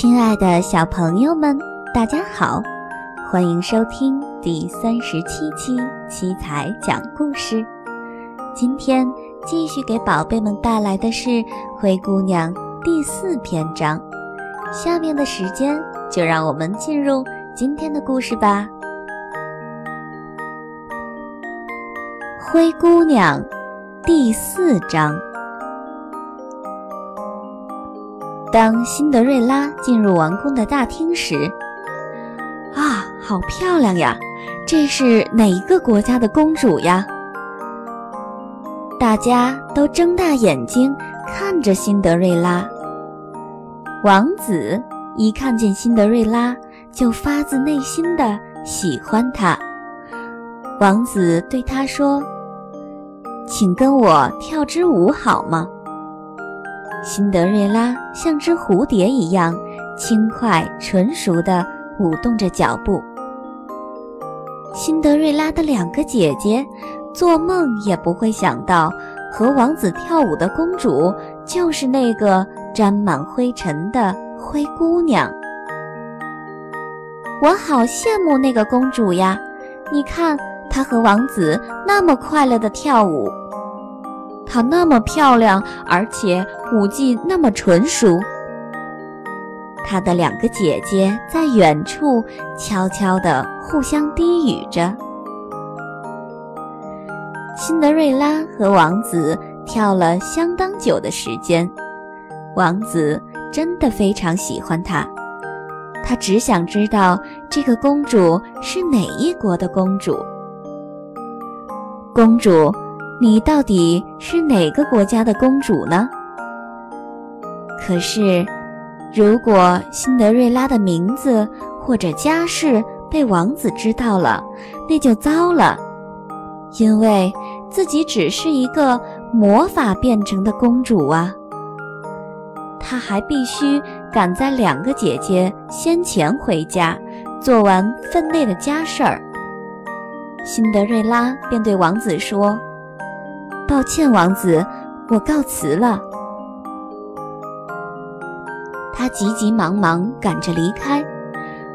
亲爱的小朋友们，大家好，欢迎收听第三十七期七彩讲故事。今天继续给宝贝们带来的是《灰姑娘》第四篇章。下面的时间就让我们进入今天的故事吧。《灰姑娘》第四章。当辛德瑞拉进入王宫的大厅时，啊，好漂亮呀！这是哪一个国家的公主呀？大家都睁大眼睛看着辛德瑞拉。王子一看见辛德瑞拉，就发自内心的喜欢她。王子对她说：“请跟我跳支舞好吗？”辛德瑞拉像只蝴蝶一样轻快纯熟地舞动着脚步。辛德瑞拉的两个姐姐做梦也不会想到，和王子跳舞的公主就是那个沾满灰尘的灰姑娘。我好羡慕那个公主呀！你看，她和王子那么快乐地跳舞。她那么漂亮，而且舞技那么纯熟。她的两个姐姐在远处悄悄地互相低语着。辛德瑞拉和王子跳了相当久的时间，王子真的非常喜欢她，他只想知道这个公主是哪一国的公主。公主。你到底是哪个国家的公主呢？可是，如果辛德瑞拉的名字或者家世被王子知道了，那就糟了，因为自己只是一个魔法变成的公主啊。她还必须赶在两个姐姐先前回家，做完分内的家事儿。辛德瑞拉便对王子说。抱歉，王子，我告辞了。他急急忙忙赶着离开，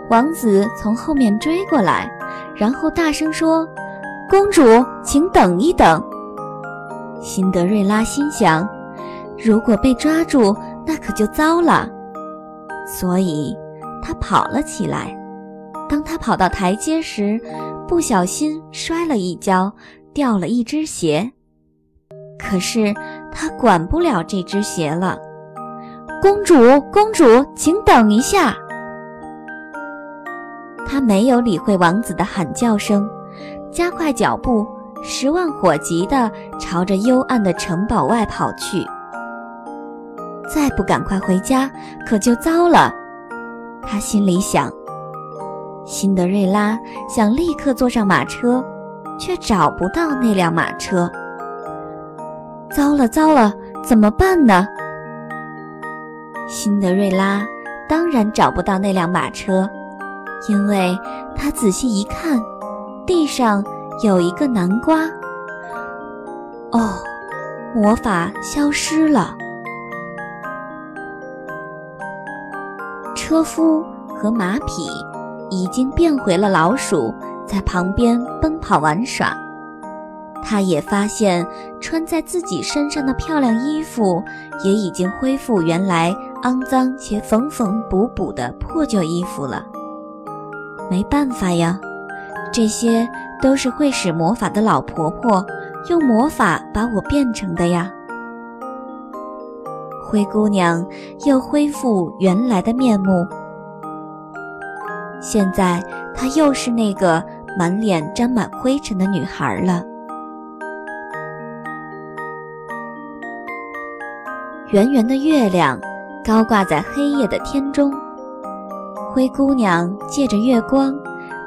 王子从后面追过来，然后大声说：“公主，请等一等。”辛德瑞拉心想：“如果被抓住，那可就糟了。”所以，他跑了起来。当他跑到台阶时，不小心摔了一跤，掉了一只鞋。可是他管不了这只鞋了。公主，公主，请等一下。他没有理会王子的喊叫声，加快脚步，十万火急地朝着幽暗的城堡外跑去。再不赶快回家，可就糟了。他心里想。辛德瑞拉想立刻坐上马车，却找不到那辆马车。糟了糟了，怎么办呢？辛德瑞拉当然找不到那辆马车，因为她仔细一看，地上有一个南瓜。哦，魔法消失了。车夫和马匹已经变回了老鼠，在旁边奔跑玩耍。他也发现，穿在自己身上的漂亮衣服也已经恢复原来肮脏且缝缝补补的破旧衣服了。没办法呀，这些都是会使魔法的老婆婆用魔法把我变成的呀。灰姑娘又恢复原来的面目，现在她又是那个满脸沾满灰尘的女孩了。圆圆的月亮高挂在黑夜的天中，灰姑娘借着月光，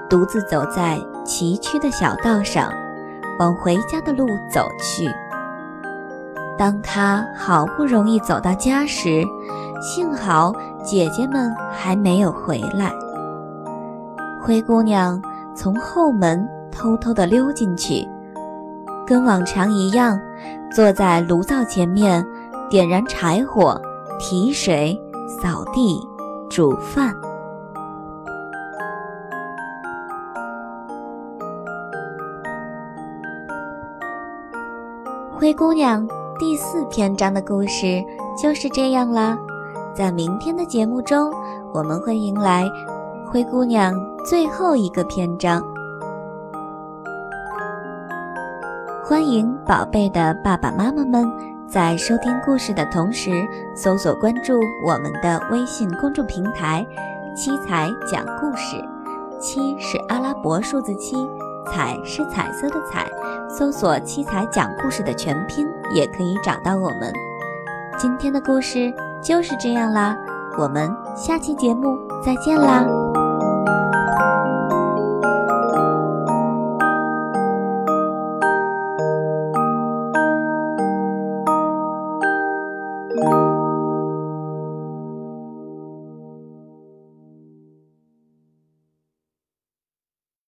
独自走在崎岖的小道上，往回家的路走去。当她好不容易走到家时，幸好姐姐们还没有回来。灰姑娘从后门偷偷地溜进去，跟往常一样，坐在炉灶前面。点燃柴火，提水，扫地，煮饭。灰姑娘第四篇章的故事就是这样啦。在明天的节目中，我们会迎来灰姑娘最后一个篇章。欢迎宝贝的爸爸妈妈们在收听故事的同时，搜索关注我们的微信公众平台“七彩讲故事”。七是阿拉伯数字七。彩是彩色的彩，搜索“七彩讲故事”的全拼也可以找到我们。今天的故事就是这样啦，我们下期节目再见啦。